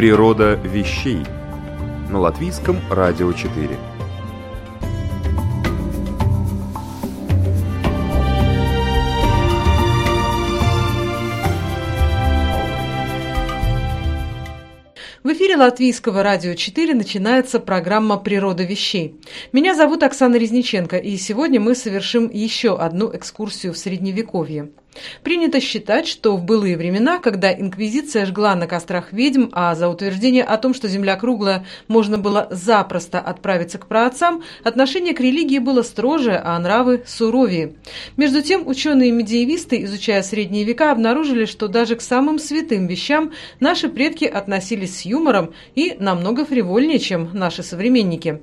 Природа вещей на латвийском радио 4. В эфире Латвийского радио 4 начинается программа «Природа вещей». Меня зовут Оксана Резниченко, и сегодня мы совершим еще одну экскурсию в Средневековье. Принято считать, что в былые времена, когда инквизиция жгла на кострах ведьм, а за утверждение о том, что земля круглая, можно было запросто отправиться к праотцам, отношение к религии было строже, а нравы суровее. Между тем, ученые-медиевисты, изучая средние века, обнаружили, что даже к самым святым вещам наши предки относились с юмором и намного фривольнее, чем наши современники.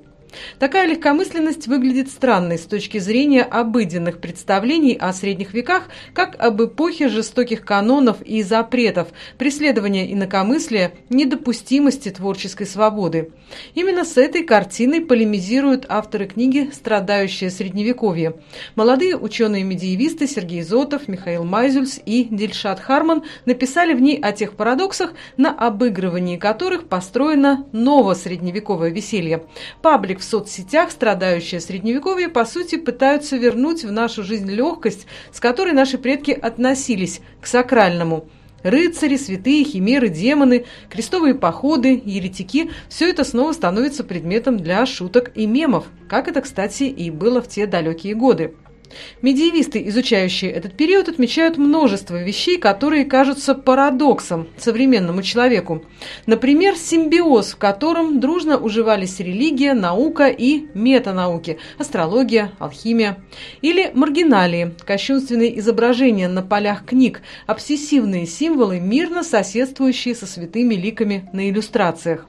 Такая легкомысленность выглядит странной с точки зрения обыденных представлений о средних веках, как об эпохе жестоких канонов и запретов, преследования инакомыслия, недопустимости творческой свободы. Именно с этой картиной полемизируют авторы книги «Страдающее средневековье». Молодые ученые-медиевисты Сергей Зотов, Михаил Майзюльс и Дильшат Харман написали в ней о тех парадоксах, на обыгрывании которых построено ново-средневековое веселье. Паблик в соцсетях, страдающее средневековье, по сути, пытаются вернуть в нашу жизнь легкость, с которой наши предки относились к сакральному. Рыцари, святые, химеры, демоны, крестовые походы, еретики – все это снова становится предметом для шуток и мемов, как это, кстати, и было в те далекие годы. Медиевисты, изучающие этот период, отмечают множество вещей, которые кажутся парадоксом современному человеку. Например, симбиоз, в котором дружно уживались религия, наука и метанауки – астрология, алхимия. Или маргиналии – кощунственные изображения на полях книг, обсессивные символы, мирно соседствующие со святыми ликами на иллюстрациях.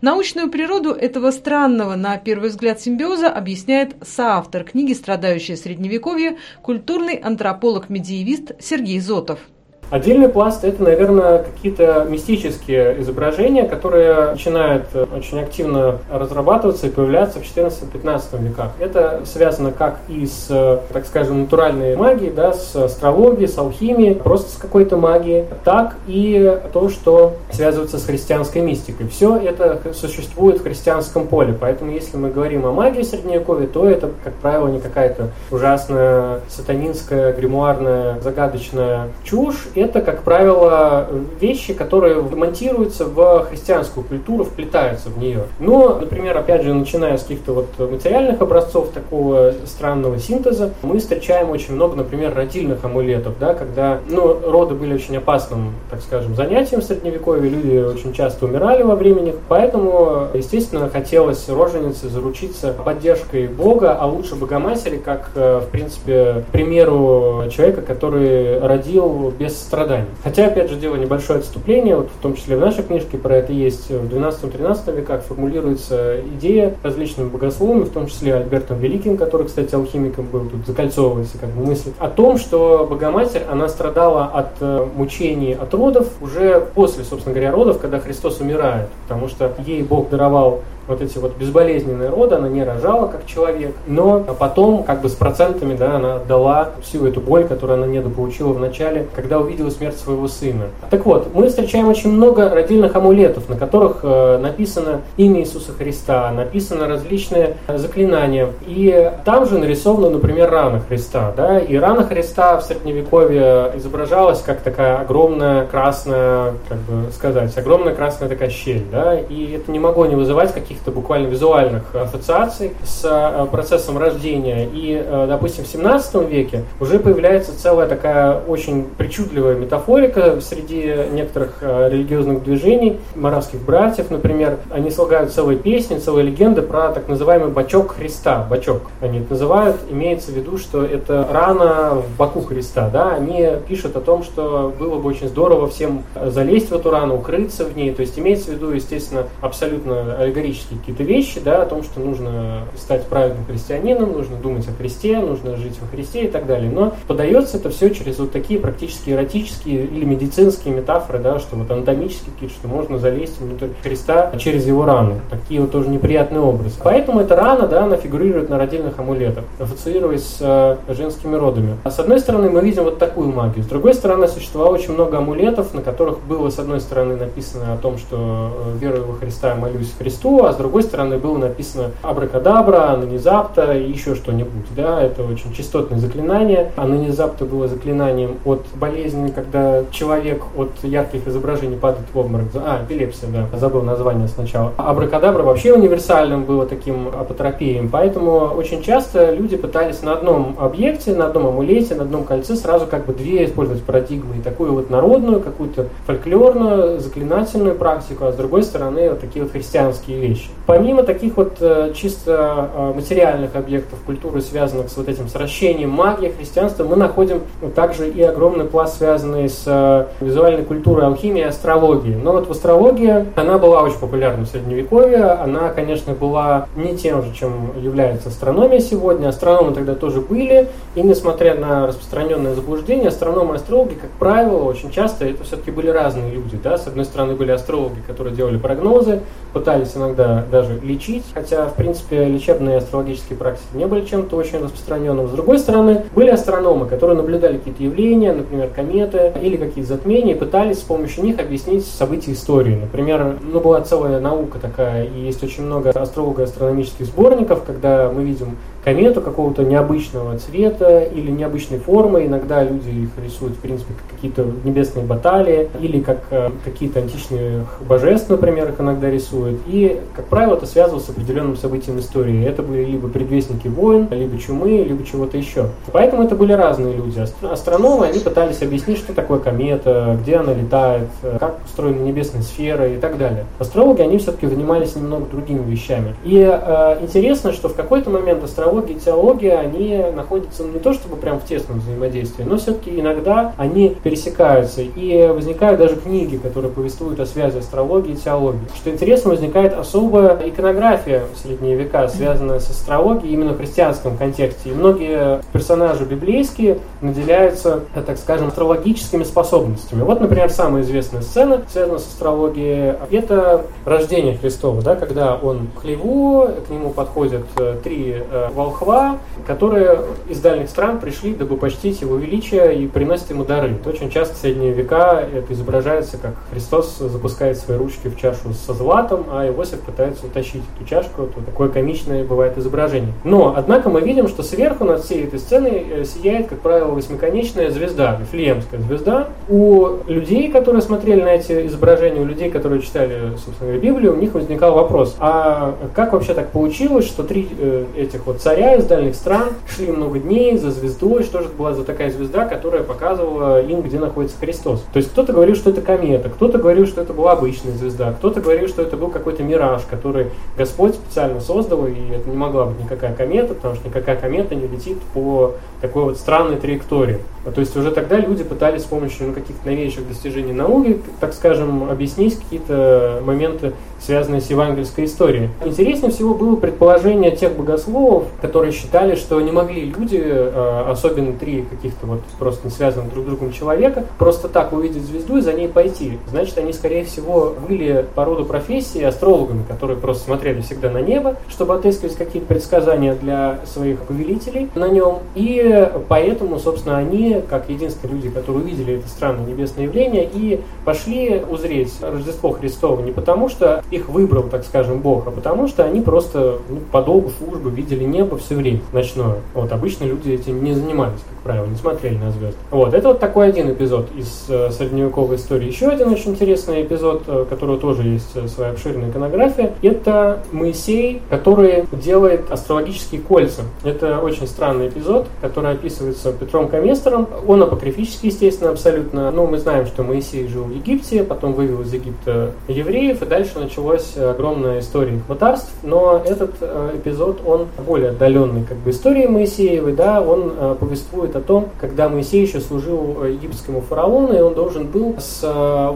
Научную природу этого странного, на первый взгляд, симбиоза объясняет соавтор книги «Страдающее средневековье» культурный антрополог-медиевист Сергей Зотов. Отдельный пласт – это, наверное, какие-то мистические изображения, которые начинают э, очень активно разрабатываться и появляться в 14-15 веках. Это связано как и с, э, так скажем, натуральной магией, да, с астрологией, с алхимией, просто с какой-то магией, так и то, что связывается с христианской мистикой. Все это существует в христианском поле, поэтому если мы говорим о магии Средневековья, то это, как правило, не какая-то ужасная сатанинская, гримуарная, загадочная чушь, это, как правило, вещи, которые монтируются в христианскую культуру, вплетаются в нее. Но, например, опять же, начиная с каких-то вот материальных образцов такого странного синтеза, мы встречаем очень много, например, родильных амулетов, да, когда, ну, роды были очень опасным, так скажем, занятием в Средневековье, люди очень часто умирали во времени, поэтому, естественно, хотелось роженице заручиться поддержкой Бога, а лучше Богоматери, как, э, в принципе, к примеру человека, который родил без страданий. Хотя, опять же, делаю небольшое отступление, вот в том числе в нашей книжке про это есть, в 12-13 веках формулируется идея различными богословами, в том числе Альбертом Великим, который, кстати, алхимиком был, тут закольцовывается как бы мысль, о том, что Богоматерь, она страдала от э, мучений от родов уже после, собственно говоря, родов, когда Христос умирает, потому что ей Бог даровал вот эти вот безболезненные роды, она не рожала как человек, но потом как бы с процентами, да, она отдала всю эту боль, которую она недополучила в начале, когда увидела смерть своего сына. Так вот, мы встречаем очень много родильных амулетов, на которых э, написано имя Иисуса Христа, написано различные заклинания, и там же нарисована, например, рана Христа, да, и рана Христа в Средневековье изображалась как такая огромная красная, как бы сказать, огромная красная такая щель, да, и это не могло не вызывать каких каких-то буквально визуальных ассоциаций с э, процессом рождения. И, э, допустим, в 17 веке уже появляется целая такая очень причудливая метафорика среди некоторых религиозных движений, маравских братьев, например. Они слагают целые песни, целые легенды про так называемый бачок Христа. Бачок они это называют. Имеется в виду, что это рана в боку Христа. Да? Они пишут о том, что было бы очень здорово всем залезть в эту рану, укрыться в ней. То есть имеется в виду, естественно, абсолютно аллегорические какие-то вещи, да, о том, что нужно стать праведным христианином, нужно думать о Христе, нужно жить во Христе и так далее. Но подается это все через вот такие практически эротические или медицинские метафоры, да, что вот анатомические какие-то, что можно залезть внутрь Христа через его рану. Такие вот тоже неприятные образы. Поэтому эта рана, да, она фигурирует на родильных амулетах, ассоциируясь с э, женскими родами. А с одной стороны, мы видим вот такую магию. С другой стороны, существовало очень много амулетов, на которых было, с одной стороны, написано о том, что э, верую во Христа, молюсь Христу, а с другой стороны было написано абракадабра, анонизапта и еще что-нибудь. Да? Это очень частотное заклинание. Анонизапта было заклинанием от болезни, когда человек от ярких изображений падает в обморок. А, эпилепсия, да, забыл название сначала. Абракадабра вообще универсальным было таким апотропием, поэтому очень часто люди пытались на одном объекте, на одном амулете, на одном кольце сразу как бы две использовать парадигмы. И такую вот народную, какую-то фольклорную, заклинательную практику, а с другой стороны вот такие вот христианские вещи. Помимо таких вот э, чисто э, материальных объектов культуры, связанных с вот этим сращением магии, христианства, мы находим также и огромный пласт, связанный с э, визуальной культурой, алхимией и астрологией. Но вот в астрологии она была очень популярна в Средневековье. Она, конечно, была не тем же, чем является астрономия сегодня. Астрономы тогда тоже были, и несмотря на распространенное заблуждение, астрономы и астрологи, как правило, очень часто это все-таки были разные люди. Да? С одной стороны, были астрологи, которые делали прогнозы, пытались иногда даже лечить, хотя, в принципе, лечебные астрологические практики не были чем-то очень распространенным. С другой стороны, были астрономы, которые наблюдали какие-то явления, например, кометы или какие-то затмения, и пытались с помощью них объяснить события истории. Например, ну, была целая наука такая, и есть очень много астролого-астрономических сборников, когда мы видим комету какого-то необычного цвета или необычной формы. Иногда люди их рисуют, в принципе, как какие-то небесные баталии или как э, какие-то античные божеств, например, их иногда рисуют. И, как правило, это связывалось с определенным событием истории. Это были либо предвестники войн, либо чумы, либо чего-то еще. Поэтому это были разные люди. Астрономы, они пытались объяснить, что такое комета, где она летает, э, как устроена небесная сфера и так далее. Астрологи, они все-таки занимались немного другими вещами. И э, интересно, что в какой-то момент астрологи астрология и теология, они находятся не то чтобы прям в тесном взаимодействии, но все-таки иногда они пересекаются. И возникают даже книги, которые повествуют о связи астрологии и теологии. Что интересно, возникает особая иконография средние века, связанная с астрологией именно в христианском контексте. И многие персонажи библейские наделяются, так скажем, астрологическими способностями. Вот, например, самая известная сцена, связанная с астрологией, это рождение Христова, да, когда он в хлеву, к нему подходят э, три э, волхва, которые из дальних стран пришли, дабы почтить его величие и приносят ему дары. Это очень часто в средние века это изображается, как Христос запускает свои ручки в чашу со златом, а Иосиф пытается утащить эту чашку. Это такое комичное бывает изображение. Но, однако, мы видим, что сверху над всей этой сценой э, сияет, как правило, восьмиконечная звезда, Вифлеемская звезда. У людей, которые смотрели на эти изображения, у людей, которые читали, собственно Библию, у них возникал вопрос, а как вообще так получилось, что три э, этих вот царя царя из дальних стран, шли много дней за звездой, что же это была за такая звезда, которая показывала им, где находится Христос. То есть кто-то говорил, что это комета, кто-то говорил, что это была обычная звезда, кто-то говорил, что это был какой-то мираж, который Господь специально создал, и это не могла быть никакая комета, потому что никакая комета не летит по такой вот странной траектории. То есть уже тогда люди пытались с помощью ну, каких-то новейших достижений науки, так скажем, объяснить какие-то моменты, связанные с евангельской историей. Интереснее всего было предположение тех богословов, которые считали, что не могли люди, э, особенно три каких-то вот просто не связанных друг с другом человека, просто так увидеть звезду и за ней пойти. Значит, они, скорее всего, были по роду профессии астрологами, которые просто смотрели всегда на небо, чтобы отыскивать какие-то предсказания для своих повелителей на нем. И поэтому, собственно, они как единственные люди, которые увидели это странное небесное явление, и пошли узреть Рождество Христово не потому, что их выбрал, так скажем, Бог, а потому что они просто ну, по долгу службы видели небо все время ночное. Вот обычно люди этим не занимались, как правило, не смотрели на звезды. Вот, это вот такой один эпизод из э, средневековой истории. Еще один очень интересный эпизод, э, которого тоже есть э, своя обширная иконография, это Моисей, который делает астрологические кольца. Это очень странный эпизод, который описывается Петром Каместером. Он апокрифический, естественно, абсолютно. Но мы знаем, что Моисей жил в Египте, потом вывел из Египта евреев, и дальше началась огромная история их мытарств. Но этот э, эпизод, он более отдаленный как бы истории Моисеевой, да, он э, повествует о том, когда Моисей еще служил э, египетскому фараону, и он должен был с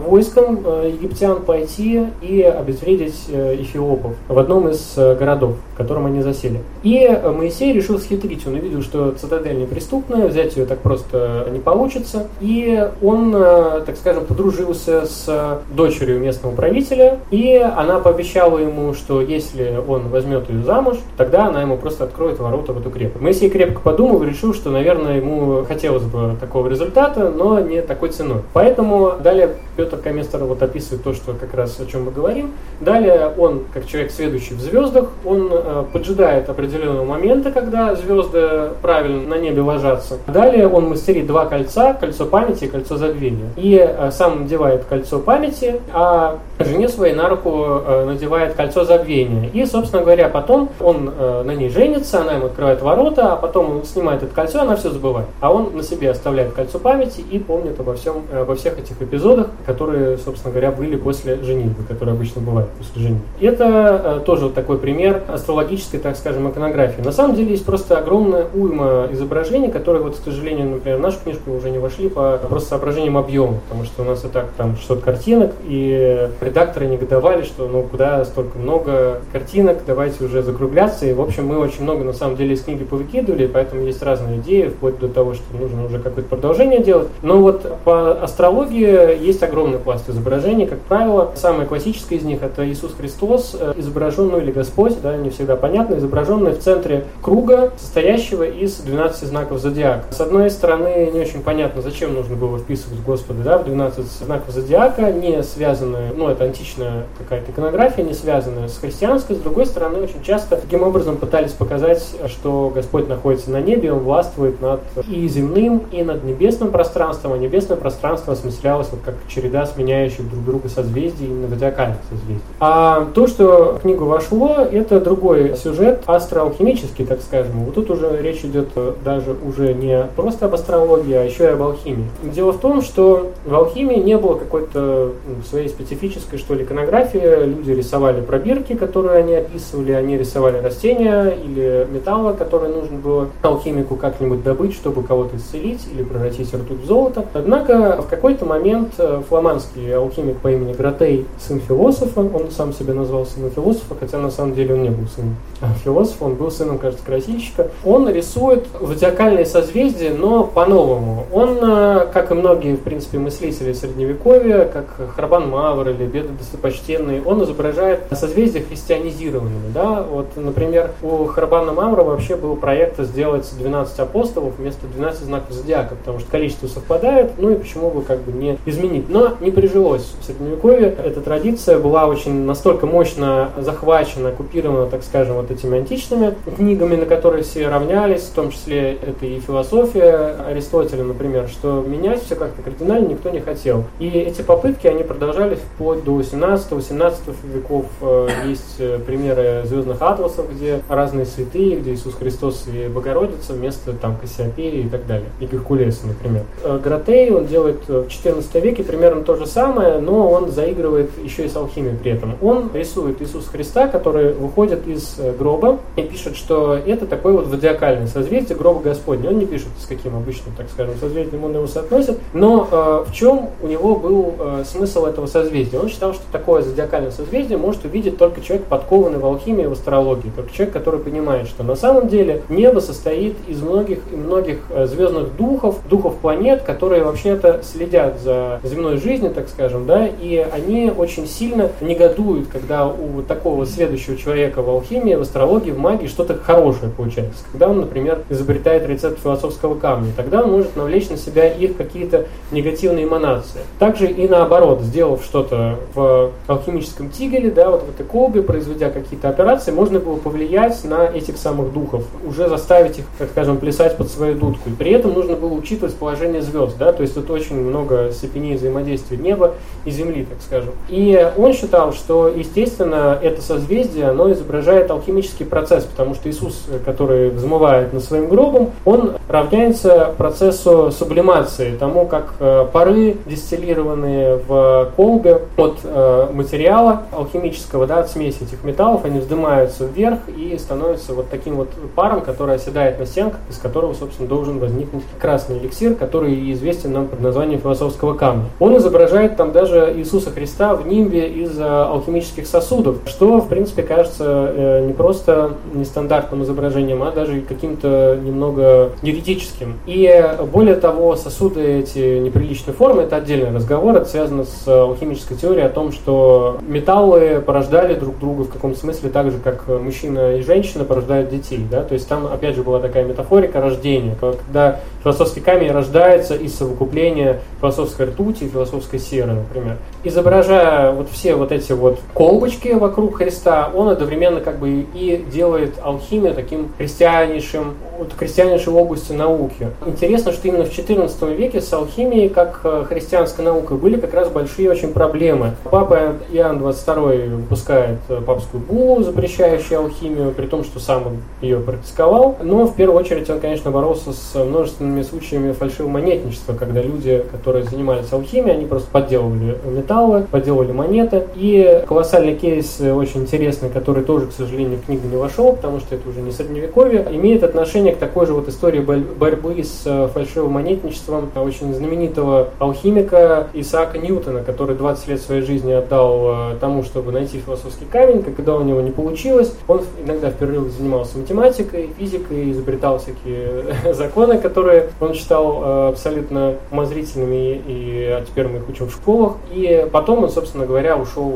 войском египтян пойти и обезвредить эфиопов в одном из городов, в котором они засели. И Моисей решил схитрить, он увидел, что цитадель неприступная, взять ее так просто не получится, и он, так скажем, подружился с дочерью местного правителя, и она пообещала ему, что если он возьмет ее замуж, тогда она ему просто откроет ворота в эту крепость. Моисей крепко подумал решил, что, наверное, ему хотелось бы такого результата, но не такой ценой. Поэтому далее Петр Каместер вот описывает то, что как раз о чем мы говорим. Далее он, как человек, следующий в звездах, он э, поджидает определенного момента, когда звезды правильно на небе ложатся. Далее он мастерит два кольца, кольцо памяти и кольцо забвения. И э, сам надевает кольцо памяти, а жене своей на руку э, надевает кольцо забвения. И, собственно говоря, потом он э, на ней женится, она ему открывает ворота, а потом он снимает это кольцо, она все забывает. А он на себе оставляет кольцо памяти и помнит обо, всем, обо всех этих эпизодах, которые, собственно говоря, были после женитьбы, которые обычно бывают после женитьбы. Это тоже вот такой пример астрологической, так скажем, иконографии. На самом деле есть просто огромная уйма изображений, которые, вот, к сожалению, например, в нашу книжку уже не вошли по просто соображениям объема, потому что у нас и так там 600 картинок, и редакторы негодовали, что ну куда столько много картинок, давайте уже закругляться. И, в общем, мы очень много, на самом деле, из книги повыкидывали, поэтому есть разные идеи, вплоть до того, что нужно уже какое-то продолжение делать. Но вот по астрологии есть огромный пласт изображений. Как правило, самое классическое из них – это Иисус Христос, э, изображенный, или Господь, да, не всегда понятно, изображенный в центре круга, состоящего из 12 знаков зодиака. С одной стороны, не очень понятно, зачем нужно было вписывать Господа да, в 12 знаков зодиака, не связанные, ну, это античная какая-то иконография, не связанная с христианской. С другой стороны, очень часто таким образом пытались показать, что Господь находится на небе, Он властвует над и земным, и над небесным пространством, а небесное пространство осмыслялось вот как череда сменяющих друг друга созвездий, именно зодиакальных созвездий. А то, что в книгу вошло, это другой сюжет, астроалхимический, так скажем. Вот тут уже речь идет даже уже не просто об астрологии, а еще и об алхимии. Дело в том, что в алхимии не было какой-то своей специфической, что ли, иконографии. Люди рисовали пробирки, которые они описывали, они рисовали растения или металлы, которые нужно было алхимику как-нибудь добыть, чтобы кого-то исцелить или превратить ртуть в золото. Однако в какой-то момент э, фламандский алхимик по имени Гратей, сын философа, он сам себя назвал сыном философа, хотя на самом деле он не был сыном философа, он был сыном, кажется, красильщика. Он рисует зодиакальные созвездия, но по-новому. Он, э, как и многие, в принципе, мыслители Средневековья, как Харбан Мавр или Беда Достопочтенный, он изображает созвездия христианизированными. Да? Вот, например, у Харбана Мамра вообще был проект сделать 12 апостолов вместо 12 знаков зодиака, потому что количество совпадает, ну и почему бы как бы не изменить. Но не прижилось в Средневековье. Эта традиция была очень настолько мощно захвачена, оккупирована, так скажем, вот этими античными книгами, на которые все равнялись, в том числе это и философия Аристотеля, например, что менять все как-то кардинально никто не хотел. И эти попытки, они продолжались вплоть до 17-18 веков. Э, есть э, примеры звездных атласов, где разные святые, где Иисус Христос и Богородица вместо там Кассиопеи и так далее. И Геркулеса, например. Э, Гратей, он делает в 14 веке примерно то же самое, но он заигрывает еще и с алхимией при этом. Он рисует Иисуса Христа, который выходит из гроба и пишет, что это такой вот зодиакальное созвездие гроба Господня. Он не пишет, с каким обычным, так скажем, созвездием он его соотносит, но э, в чем у него был э, смысл этого созвездия? Он считал, что такое зодиакальное созвездие может увидеть только человек, подкованный в алхимии в астрологии, только человек, который понимает, что на самом деле небо состоит из многих и многих э, звездных духов, духов планет, которые вообще-то следят за земной жизнью, так скажем, да, и они очень сильно негодуют, когда у такого следующего человека в алхимии, в астрологии, в магии что-то хорошее получается. Когда он, например, изобретает рецепт философского камня. Тогда он может навлечь на себя их какие-то негативные эманации. Также и наоборот, сделав что-то в алхимическом тигеле, да, вот в этой колбе, произведя какие-то операции, можно было повлиять на этих самых духов, уже заставить их, так скажем, плясать под свою дудку. И при этом нужно было учитывать положение звезд, да, то есть тут очень много степеней взаимодействия неба и Земли, так скажем. И он считал, что, естественно, это созвездие, оно изображает алхимический процесс, потому что Иисус, который взмывает над своим гробом, он равняется процессу сублимации, тому, как э, пары, дистиллированные в колбе от э, материала алхимического, да, от смеси этих металлов, они вздымаются вверх и становятся вот таким вот паром, который оседает на стенках, из которого, собственно, должен возникнуть красный эликсир, который известен нам под названием философского камня. Он изображает там даже Иисуса Христа в нимбе из э, алхимических сосудов, что, в принципе, кажется не просто нестандартным изображением, а даже каким-то немного юридическим. И более того, сосуды эти неприличной формы, это отдельный разговор, это связано с алхимической теорией о том, что металлы порождали друг друга в каком-то смысле так же, как мужчина и женщина порождают детей. Да? То есть там, опять же, была такая метафорика рождения, когда философский камень рождается из совокупления философской ртути и философской серы, например. Изображая вот все вот эти вот колбочки вокруг Христа, он одновременно как бы и делает алхимию таким христианейшим, вот христианейшей областью науки. Интересно, что именно в XIV веке с алхимией, как э, христианской наукой, были как раз большие очень проблемы. Папа Иоанн XXII выпускает э, папскую буллу, запрещающую алхимию, при том, что сам он ее практиковал. Но в первую очередь он, конечно, боролся с множественными случаями фальшивомонетничества, когда люди, которые занимались алхимией, они просто подделывали металлы, подделывали монеты. И колоссальный кейс, э, очень интересный, который тоже, к сожалению, в книгу не вошел, потому что это уже не средневековье, имеет отношение к такой же вот истории борьбы с э, фальшивым монетничеством очень знаменитого алхимика Исаака Ньютона, который 20 лет своей жизни отдал э, тому, чтобы найти философский камень, когда у него не получилось, он иногда в перерывах занимался математикой, физикой, изобретал всякие законы, которые он считал абсолютно умозрительными, и а теперь мы их учим в школах. И потом он, собственно говоря, ушел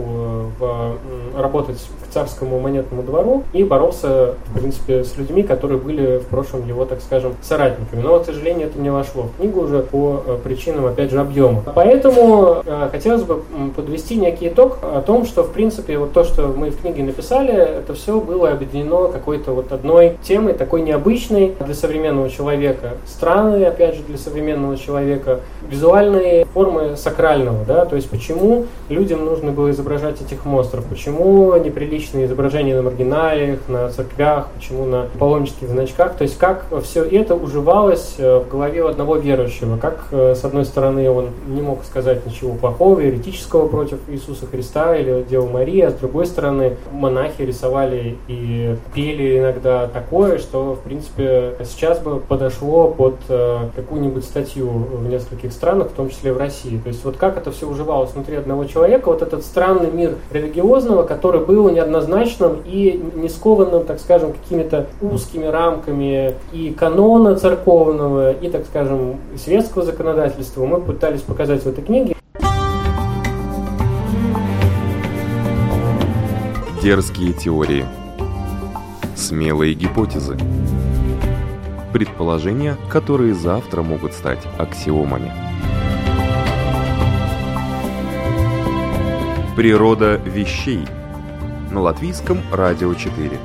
в, работать к царскому монетному двору и боролся, в принципе, с людьми, которые были в прошлом его, так скажем, соратниками. Но, к сожалению, это не вошло в книгу уже по э, причинам, опять же, объема. Поэтому э, хотелось бы подвести некий итог о том, что, в принципе, вот то, что мы в книге написали, это все было объединено какой-то вот одной темой, такой необычной для современного человека, странной, опять же, для современного человека, визуальные формы сакрального, да, то есть почему людям нужно было изображать этих монстров, почему неприличные изображения на маргиналиях, на церквях, почему на паломнических значках, то есть как все это уживалось э, в голове у одного верующего, как э, с одной стороны он не мог сказать ничего плохого, еретического против Иисуса Христа или Девы Марии, а с другой стороны монахи рисовали и пели иногда такое, что в принципе сейчас бы подошло под э, какую-нибудь статью в нескольких странах, в том числе в России. То есть вот как это все уживалось внутри одного человека, вот этот странный мир религиозного, который был неоднозначным и не скованным, так скажем, какими-то узкими рамками и канона церковного, и, так скажем, светского законодательства, мы пытались показать в этой книге. Дерзкие теории. Смелые гипотезы. Предположения, которые завтра могут стать аксиомами. Природа вещей на латвийском радио 4.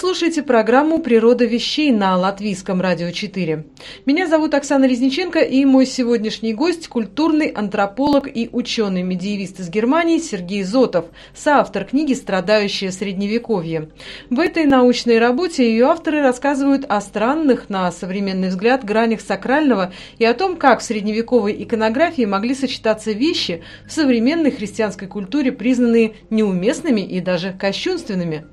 Слушаете программу «Природа вещей» на Латвийском радио 4. Меня зовут Оксана Резниченко, и мой сегодняшний гость – культурный антрополог и ученый-медиевист из Германии Сергей Зотов, соавтор книги «Страдающее средневековье». В этой научной работе ее авторы рассказывают о странных, на современный взгляд, гранях сакрального и о том, как в средневековой иконографии могли сочетаться вещи в современной христианской культуре, признанные неуместными и даже кощунственными.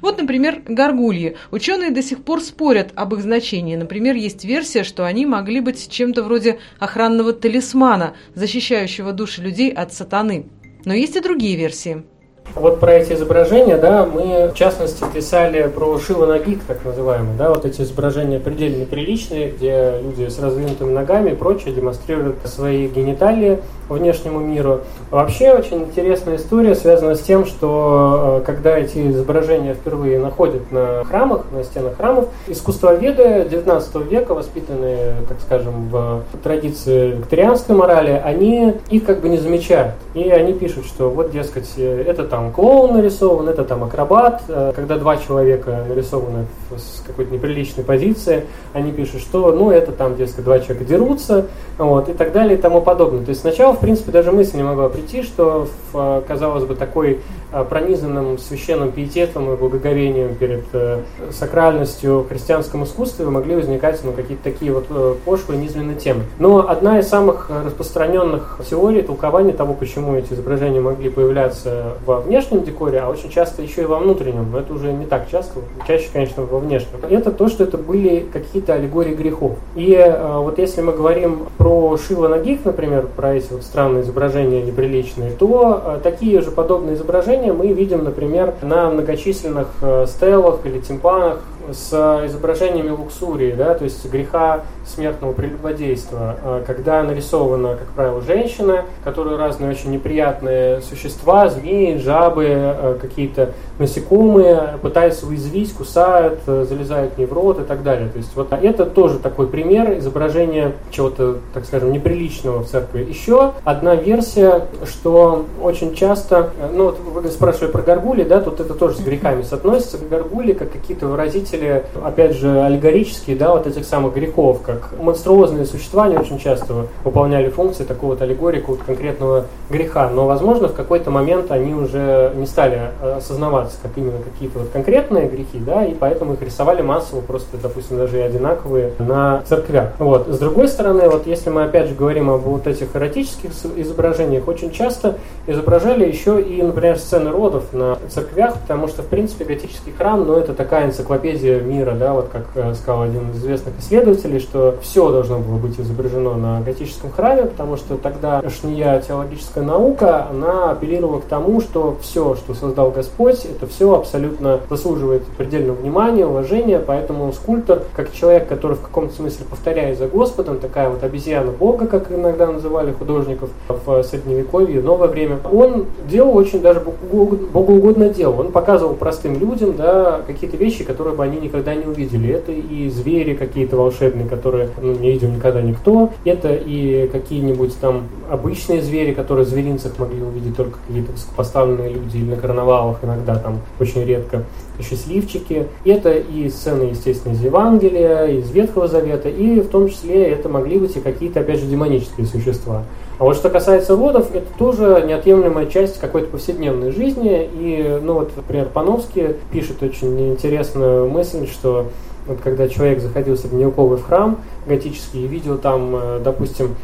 Вот, например, горгульи. Ученые до сих пор спорят об их значении. Например, есть версия, что они могли быть чем-то вроде охранного талисмана, защищающего души людей от сатаны. Но есть и другие версии. Вот про эти изображения, да, мы в частности писали про Шива Нагик, так называемый, да, вот эти изображения предельно приличные, где люди с раздвинутыми ногами и прочее демонстрируют свои гениталии внешнему миру. Вообще очень интересная история связана с тем, что э, когда эти изображения впервые находят на храмах, на стенах храмов, искусствоведы 19 века, воспитанные, так скажем, в традиции викторианской морали, они их как бы не замечают. И они пишут, что вот, дескать, это там клоун нарисован, это там акробат. Э, когда два человека нарисованы с какой-то неприличной позиции, они пишут, что, ну, это там, дескать, два человека дерутся, вот, и так далее и тому подобное. То есть сначала, в принципе, даже мысль не могла прийти, что в, казалось бы, такой Э, пронизанным священным пиететом и благоговением перед э, сакральностью христианском искусстве могли возникать ну, какие-то такие вот э, пошлые низменные темы. Но одна из самых распространенных теорий толкования того, почему эти изображения могли появляться во внешнем декоре, а очень часто еще и во внутреннем, но это уже не так часто, чаще, конечно, во внешнем, это то, что это были какие-то аллегории грехов. И вот если мы говорим про Шива Нагих, например, про эти вот странные изображения неприличные, то такие же подобные изображения изображения мы видим, например, на многочисленных э, стелах или тимпанах с изображениями луксурии, да, то есть греха смертного прелюбодейства, э, когда нарисована, как правило, женщина, которую разные очень неприятные существа, змеи, жабы, э, какие-то насекомые пытаются уязвить, кусают, залезают в ней в рот и так далее. То есть вот это тоже такой пример изображения чего-то, так скажем, неприличного в церкви. Еще одна версия, что очень часто, ну вот вы спрашивали про горгули, да, тут это тоже с грехами соотносится. Горгули как какие-то выразители, опять же, аллегорические, да, вот этих самых грехов, как монструозные существа, они очень часто выполняли функции такого вот аллегории вот конкретного греха. Но, возможно, в какой-то момент они уже не стали осознаваться как именно какие-то вот конкретные грехи, да, и поэтому их рисовали массово, просто, допустим, даже и одинаковые на церквях. Вот. С другой стороны, вот если мы опять же говорим об вот этих эротических изображениях, очень часто изображали еще и, например, сцены сцены родов на церквях, потому что, в принципе, готический храм, ну, это такая энциклопедия мира, да, вот как э, сказал один из известных исследователей, что все должно было быть изображено на готическом храме, потому что тогда шния теологическая наука, она апеллировала к тому, что все, что создал Господь, это все абсолютно заслуживает предельного внимания, уважения, поэтому скульптор, как человек, который в каком-то смысле повторяет за Господом, такая вот обезьяна Бога, как иногда называли художников в Средневековье, новое время, он делал очень даже богоугодное дело. Он показывал простым людям да, какие-то вещи, которые бы они никогда не увидели. Это и звери какие-то волшебные, которые ну, не видел никогда никто. Это и какие-нибудь там обычные звери, которые в зверинцах могли увидеть только какие-то поставленные люди или на карнавалах иногда там очень редко счастливчики. Это и сцены, естественно, из Евангелия, из Ветхого Завета, и в том числе это могли быть и какие-то, опять же, демонические существа. А вот что касается водов, это тоже неотъемлемая часть какой-то повседневной жизни. И, ну вот, например, Пановский пишет очень интересную мысль, что вот когда человек заходил средневековый в храм готический и видел там, э, допустим,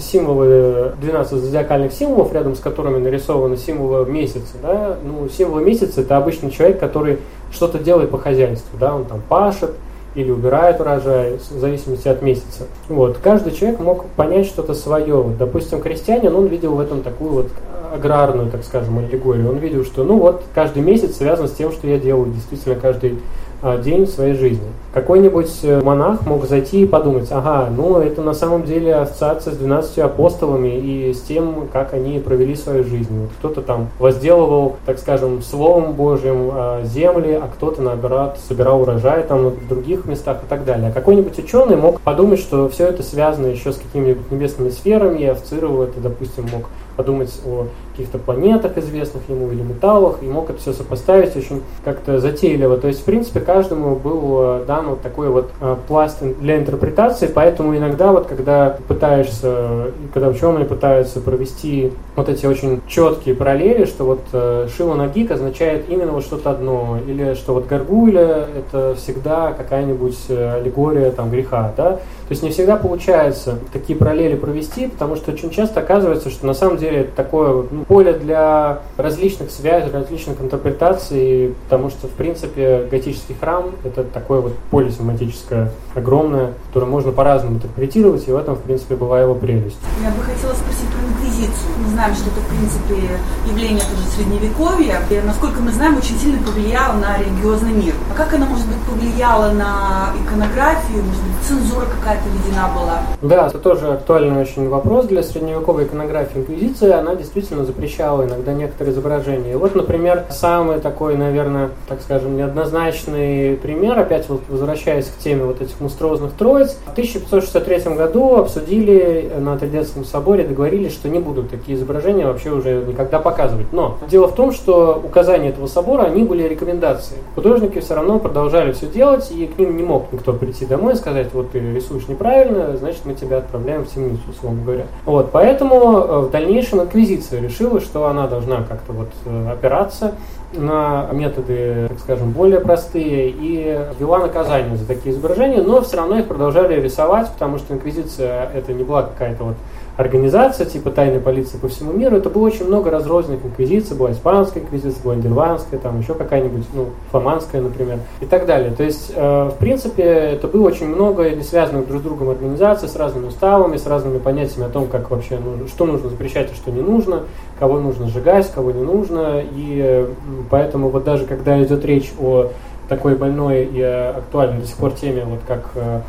символы, 12 зодиакальных символов, рядом с которыми нарисованы символы месяца, да, ну, символы месяца это обычный человек, который что-то делает по хозяйству, да, он там пашет, или убирает урожай, в зависимости от месяца. Вот. Каждый человек мог понять что-то свое. Допустим, крестьянин, он видел в этом такую вот аграрную, так скажем, аллегорию. Он видел, что ну вот каждый месяц связан с тем, что я делаю действительно каждый а, день в своей жизни. Какой-нибудь э, монах мог зайти и подумать, ага, ну это на самом деле ассоциация с 12 апостолами и с тем, как они провели свою жизнь. Вот кто-то там возделывал, так скажем, Словом Божьим а, земли, а кто-то, наоборот, собирал урожай там в других местах и так далее. А какой-нибудь ученый мог подумать, что все это связано еще с какими-нибудь небесными сферами, и ассоциировал это, допустим, мог подумать о каких-то планетах известных ему или металлах, и мог это все сопоставить очень как-то затейливо. То есть, в принципе, каждому был э, дан вот такой вот э, пласт для интерпретации, поэтому иногда вот когда пытаешься, когда ученые пытаются провести вот эти очень четкие параллели, что вот э, Шива Нагик означает именно вот что-то одно, или что вот Гаргуля это всегда какая-нибудь аллегория там греха, да, то есть не всегда получается такие параллели провести, потому что очень часто оказывается, что на самом деле это такое ну, поле для различных связей, различных интерпретаций, потому что, в принципе, готический храм — это такое вот поле семантическое огромное, которое можно по-разному интерпретировать, и в этом, в принципе, была его прелесть. Я бы хотела спросить про инквизицию. Мы знаем, что это, в принципе, явление тоже средневековья, и, насколько мы знаем, очень сильно повлияло на религиозный мир. А как она, может быть, повлияла на иконографию, может быть, цензура какая-то введена была? Да, это тоже актуальный очень вопрос для средневековой иконографии. Инквизиция, она действительно запрещала иногда некоторые изображения. Вот, например, самый такой, наверное, так скажем, неоднозначный пример, опять вот возвращаясь к теме вот этих монструозных троиц, в 1563 году обсудили на Триденском соборе, договорились, что не будут такие изображения вообще уже никогда показывать. Но дело в том, что указания этого собора, они были рекомендации. Художники все равно продолжали все делать, и к ним не мог никто прийти домой и сказать, вот ты рисуешь неправильно, значит мы тебя отправляем в темницу, условно говоря. Вот, поэтому э, в дальнейшем инквизиция решила, что она должна как-то вот э, опираться на методы, так скажем, более простые и ввела наказание за такие изображения, но все равно их продолжали рисовать, потому что инквизиция это не была какая-то вот организация типа тайной полиции по всему миру, это было очень много разрозненных инквизиций, была испанская инквизиция, была нидерландская, там еще какая-нибудь, ну, фламандская, например, и так далее. То есть, э, в принципе, это было очень много не связанных друг с другом организаций, с разными уставами, с разными понятиями о том, как вообще, ну, что нужно запрещать, а что не нужно, кого нужно сжигать, кого не нужно, и поэтому вот даже когда идет речь о такой больной и актуальной до сих пор теме, вот как э,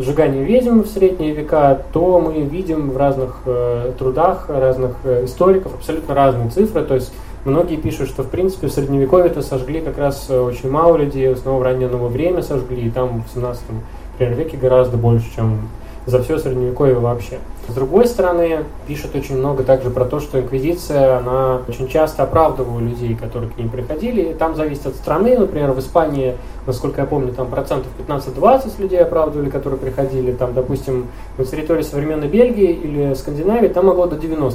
сжигание ведьм в средние века, то мы видим в разных э, трудах разных э, историков абсолютно разные цифры. То есть многие пишут, что в принципе в средневековье это сожгли как раз э, очень мало людей, в основном в раннее новое время сожгли, и там в 17 веке гораздо больше, чем за все средневековье вообще. С другой стороны, пишут очень много также про то, что инквизиция, она очень часто оправдывала людей, которые к ней приходили. И там зависит от страны. Например, в Испании, насколько я помню, там процентов 15-20 людей оправдывали, которые приходили. Там, допустим, на территории современной Бельгии или Скандинавии там могло до 90%,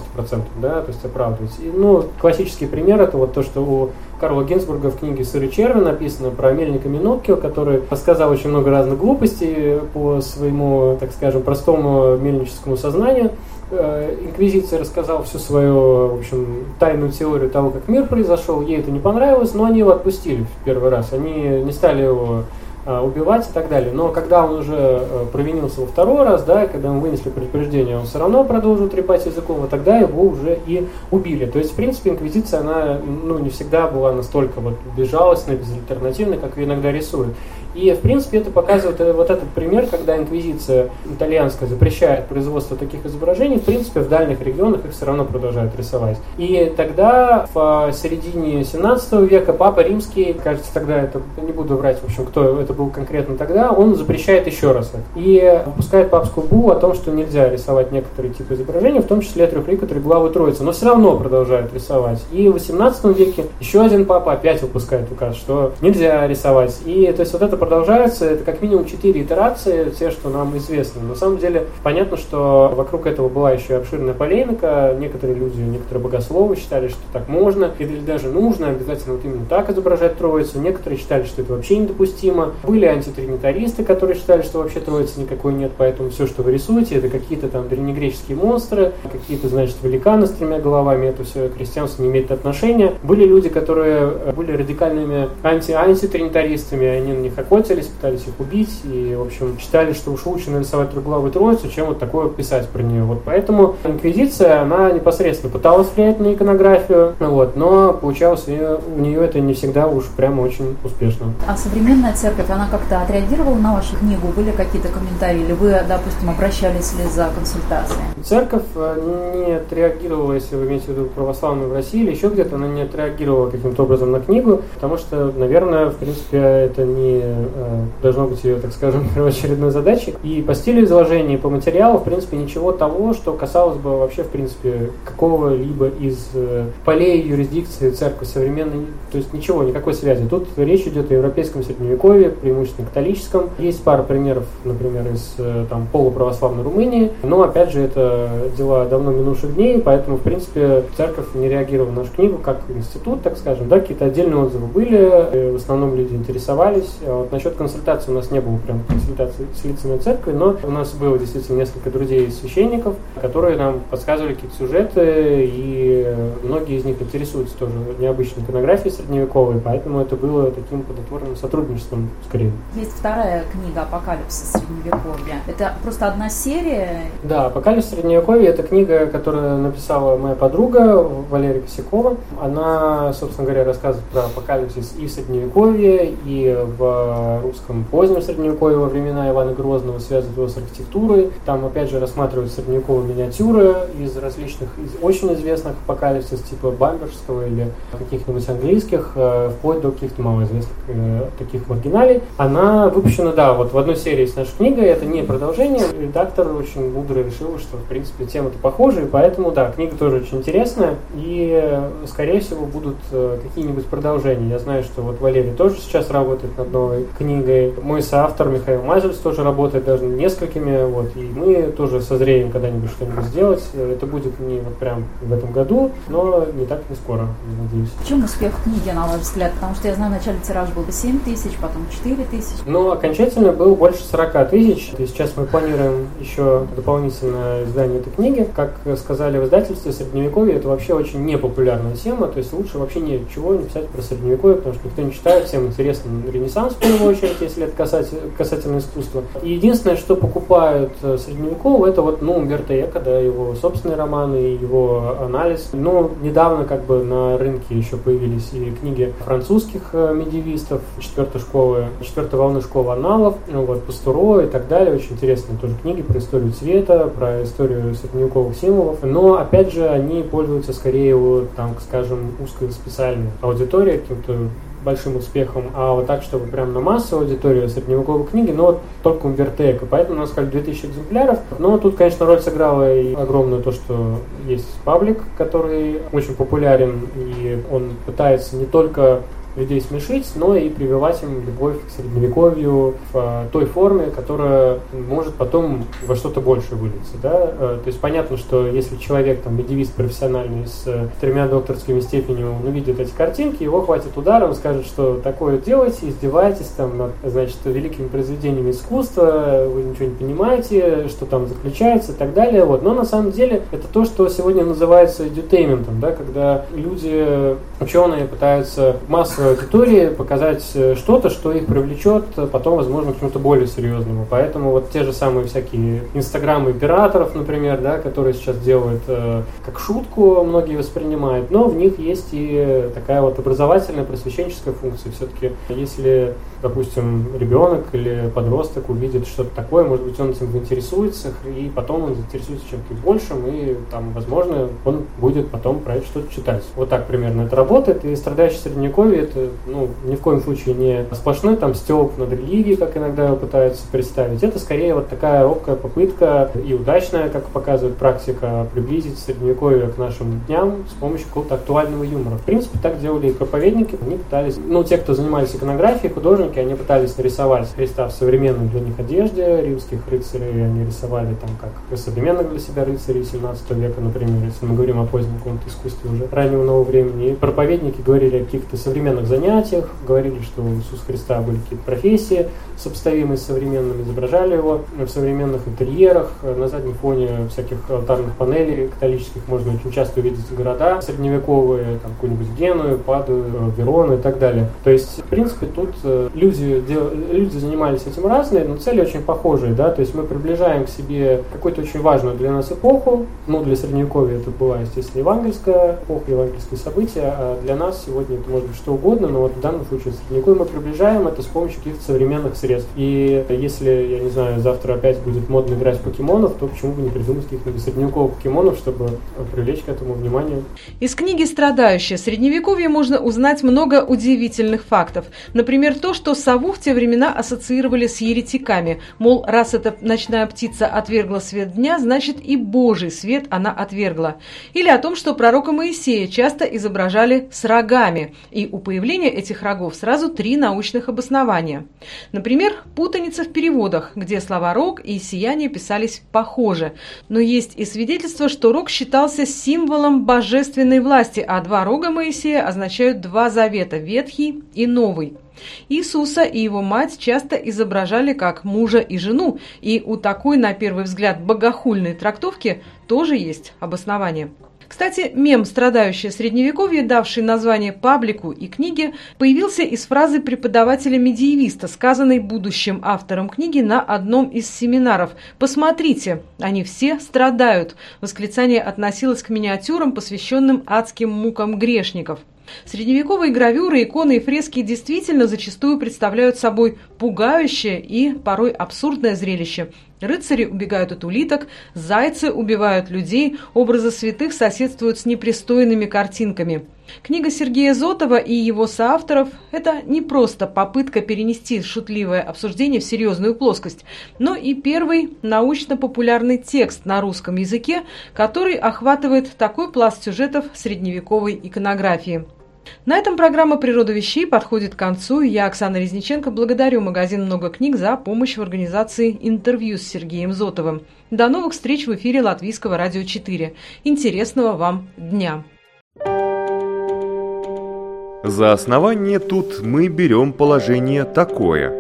да, то есть оправдывать. И, ну, классический пример это вот то, что у Карла Гинзбурга в книге «Сыр и черви» написано про мельника Миноккио, который рассказал очень много разных глупостей по своему, так скажем, простому мельническому сознанию. Э, инквизиция рассказала всю свою, в общем, тайную теорию того, как мир произошел. Ей это не понравилось, но они его отпустили в первый раз. Они не стали его Э, убивать и так далее. Но когда он уже э, провинился во второй раз, да, когда ему вынесли предупреждение, он все равно продолжил трепать языком, вот тогда его уже и убили. То есть, в принципе, инквизиция, она ну, не всегда была настолько вот безжалостной, безальтернативной, как ее иногда рисуют. И, в принципе, это показывает э, вот этот пример, когда инквизиция итальянская запрещает производство таких изображений, в принципе, в дальних регионах их все равно продолжают рисовать. И тогда, в середине 17 века, Папа Римский, кажется, тогда это, не буду врать, в общем, кто это это был конкретно тогда, он запрещает еще раз это. И выпускает папскую буллу о том, что нельзя рисовать некоторые типы изображений, в том числе трехликотрые главы Троицы, но все равно продолжают рисовать. И в 18 веке еще один папа опять выпускает указ, что нельзя рисовать. И то есть вот это продолжается, это как минимум четыре итерации, те, что нам известны. На самом деле понятно, что вокруг этого была еще обширная полемика, некоторые люди, некоторые богословы считали, что так можно, или даже нужно обязательно вот именно так изображать Троицу, некоторые считали, что это вообще недопустимо. Были антитринитаристы, которые считали, что вообще Троицы никакой нет, поэтому все, что вы рисуете, это какие-то там древнегреческие монстры, какие-то, значит, великаны с тремя головами, это все к христианству не имеет отношения. Были люди, которые э, были радикальными анти антитринитаристами, они на них охотились, пытались их убить, и, в общем, считали, что уж лучше нарисовать трехглавую Троицу, чем вот такое писать про нее. Вот поэтому инквизиция, она непосредственно пыталась влиять на иконографию, вот, но получалось у нее это не всегда уж прямо очень успешно. А современная церковь, она как-то отреагировала на вашу книгу? Были какие-то комментарии? Или вы, допустим, обращались ли за консультацией? Церковь э, не отреагировала, если вы имеете в виду православную в России или еще где-то, она не отреагировала каким-то образом на книгу, потому что, наверное, в принципе, это не э, должно быть ее, так скажем, первоочередной задачей. И по стилю изложения, по материалу, в принципе, ничего того, что касалось бы вообще, в принципе, какого-либо из э, полей юрисдикции церкви современной, то есть ничего, никакой связи. Тут речь идет о европейском средневековье, преимущественно католическом. Есть пара примеров, например, из э, там, полуправославной Румынии, но, опять же, это дела давно минувших дней, поэтому, в принципе, церковь не реагировала на нашу книгу как институт, так скажем, да, какие-то отдельные отзывы были, э, в основном люди интересовались. А вот насчет консультации у нас не было прям консультации с лицами церкви, но у нас было действительно несколько друзей-священников, которые нам подсказывали какие-то сюжеты, и многие из них интересуются тоже необычной иконографией средневековой, поэтому это было таким плодотворным сотрудничеством скорее. Есть вторая книга «Апокалипсис Средневековья». Это просто одна серия? Да, «Апокалипсис Средневековья» — это книга, которую написала моя подруга Валерия Косякова. Она, собственно говоря, рассказывает про апокалипсис и в Средневековье, и в русском позднем Средневековье во времена Ивана Грозного, связывает его с архитектурой. Там, опять же, рассматривают средневековые миниатюры из различных, из очень известных апокалипсис, типа Бамберского или каких-нибудь английских, э, вплоть до каких-то малоизвестных э, таких маргиналей. Она выпущена, да, вот в одной серии с нашей книгой, это не продолжение. Редактор очень мудро решил, что, в принципе, темы-то похожие, поэтому, да, книга тоже очень интересная, и, э, скорее всего, будут какие-нибудь продолжения. Я знаю, что вот Валерий тоже сейчас работает над новой книгой. Мой соавтор Михаил Мазельс тоже работает даже несколькими, вот, и мы тоже созреем когда-нибудь что-нибудь сделать. Это будет не вот прям в этом году, но не так не скоро, надеюсь. В чем успех книги, на ваш взгляд? Потому что я знаю, в начале тираж был бы 7 тысяч, потом 4 тысячи. Ну, окончательно был больше 40 тысяч. И сейчас мы планируем еще дополнительное издание этой книги. Как сказали в издательстве, Средневековье это вообще очень непопулярная тема, то есть лучше вообще ничего не писать про Средневековье, потому что никто не читает, всем интересен Ренессанс в первую очередь, если это касательно, касательно искусства. И единственное, что покупают э, Средневекового, это вот, ну, Умберто Эко, да, его собственные романы, его анализ. Ну, недавно как бы на рынке еще появились и книги французских э, медиевистов, четвертой школы, четвертой волны школы аналов, ну, вот, Пастуро и так далее. Очень интересные тоже книги про историю цвета, про историю средневековых символов. Но, опять же, они пользуются скорее, вот, там, скажем, узкоспециальной аудиторией, каким-то большим успехом, а вот так, чтобы прям на массовую аудиторию средневековой книги, но вот только Умберто Эко. Поэтому у нас сказали 2000 экземпляров. Но тут, конечно, роль сыграла и огромную то, что есть паблик, который очень популярен, и он пытается не только людей смешить, но и прививать им любовь к средневековью в э, той форме, которая может потом во что-то большее вылиться. Да? Э, то есть понятно, что если человек там медивист профессиональный с тремя докторскими степенями, он увидит эти картинки, его хватит удара, он скажет, что такое делаете, издеваетесь там над, значит, великими произведениями искусства, вы ничего не понимаете, что там заключается и так далее. Вот. Но на самом деле это то, что сегодня называется edutainmentом, да, когда люди, ученые пытаются массово аудитории показать э, что-то, что их привлечет э, потом, возможно, к чему-то более серьезному. Поэтому вот те же самые всякие инстаграмы императоров, например, да, которые сейчас делают э, как шутку, многие воспринимают, но в них есть и такая вот образовательная, просвещенческая функция. Все-таки если, допустим, ребенок или подросток увидит что-то такое, может быть, он этим заинтересуется, и потом он заинтересуется чем-то большим, и там, возможно, он будет потом про это что-то читать. Вот так примерно это работает, и страдающий средневековье это ну, ни в коем случае не сплошной там степ над религией, как иногда пытаются представить. Это скорее вот такая робкая попытка и удачная, как показывает практика, приблизить средневековье к нашим дням с помощью какого-то актуального юмора. В принципе, так делали и проповедники. Они пытались, ну, те, кто занимались иконографией, художники, они пытались нарисовать Христа в современной для них одежде, римских рыцарей они рисовали там как современных для себя рыцарей 17 века, например, если мы говорим о позднем каком-то искусстве уже раннего нового времени. И проповедники говорили о каких-то современных современных занятиях, говорили, что у Иисуса Христа были какие-то профессии, сопоставимые с современным, изображали его в современных интерьерах, на заднем фоне всяких алтарных панелей католических можно очень часто увидеть города средневековые, там какую-нибудь Геную, Паду, Верону и так далее. То есть, в принципе, тут э, люди, люди занимались этим разные, но цели очень похожие, да, то есть мы приближаем к себе какую-то очень важную для нас эпоху, ну, для средневековья это была, естественно, евангельская эпоха, евангельские события, а для нас сегодня это может быть что угодно, но вот в данном случае средневековье мы приближаем это с помощью каких-то современных средств. И если, я не знаю, завтра опять будет модно играть в покемонов, то почему бы не придумать каких-нибудь средневековых покемонов, чтобы привлечь к этому внимание. Из книги «Страдающее средневековье» можно узнать много удивительных фактов. Например, то, что сову в те времена ассоциировали с еретиками. Мол, раз эта ночная птица отвергла свет дня, значит и Божий свет она отвергла. Или о том, что пророка Моисея часто изображали с рогами. И у появления этих рогов сразу три научных обоснования. Например, путаница в переводах, где слова «рог» и «сияние» писались похоже. Но есть и свидетельство, что рог считался символом божественной власти, а два рога Моисея означают два завета – Ветхий и Новый. Иисуса и его мать часто изображали как мужа и жену, и у такой, на первый взгляд, богохульной трактовки тоже есть обоснование. Кстати, мем «Страдающее средневековье», давший название паблику и книге, появился из фразы преподавателя-медиевиста, сказанной будущим автором книги на одном из семинаров. «Посмотрите, они все страдают!» Восклицание относилось к миниатюрам, посвященным адским мукам грешников. Средневековые гравюры, иконы и фрески действительно зачастую представляют собой пугающее и порой абсурдное зрелище. Рыцари убегают от улиток, зайцы убивают людей, образы святых соседствуют с непристойными картинками. Книга Сергея Зотова и его соавторов – это не просто попытка перенести шутливое обсуждение в серьезную плоскость, но и первый научно-популярный текст на русском языке, который охватывает такой пласт сюжетов средневековой иконографии. На этом программа «Природа вещей» подходит к концу. Я, Оксана Резниченко, благодарю магазин «Много книг» за помощь в организации интервью с Сергеем Зотовым. До новых встреч в эфире Латвийского радио 4. Интересного вам дня! За основание тут мы берем положение такое.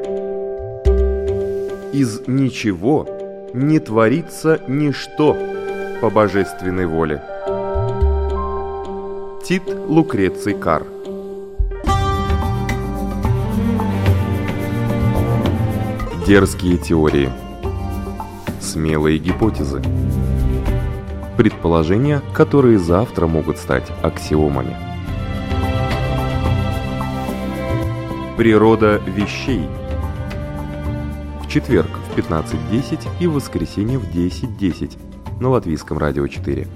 Из ничего не творится ничто по божественной воле. Тит Лукреций Кар. Дерзкие теории. Смелые гипотезы. Предположения, которые завтра могут стать аксиомами. Природа вещей. В четверг в 15.10 и в воскресенье в 10.10 на Латвийском радио 4.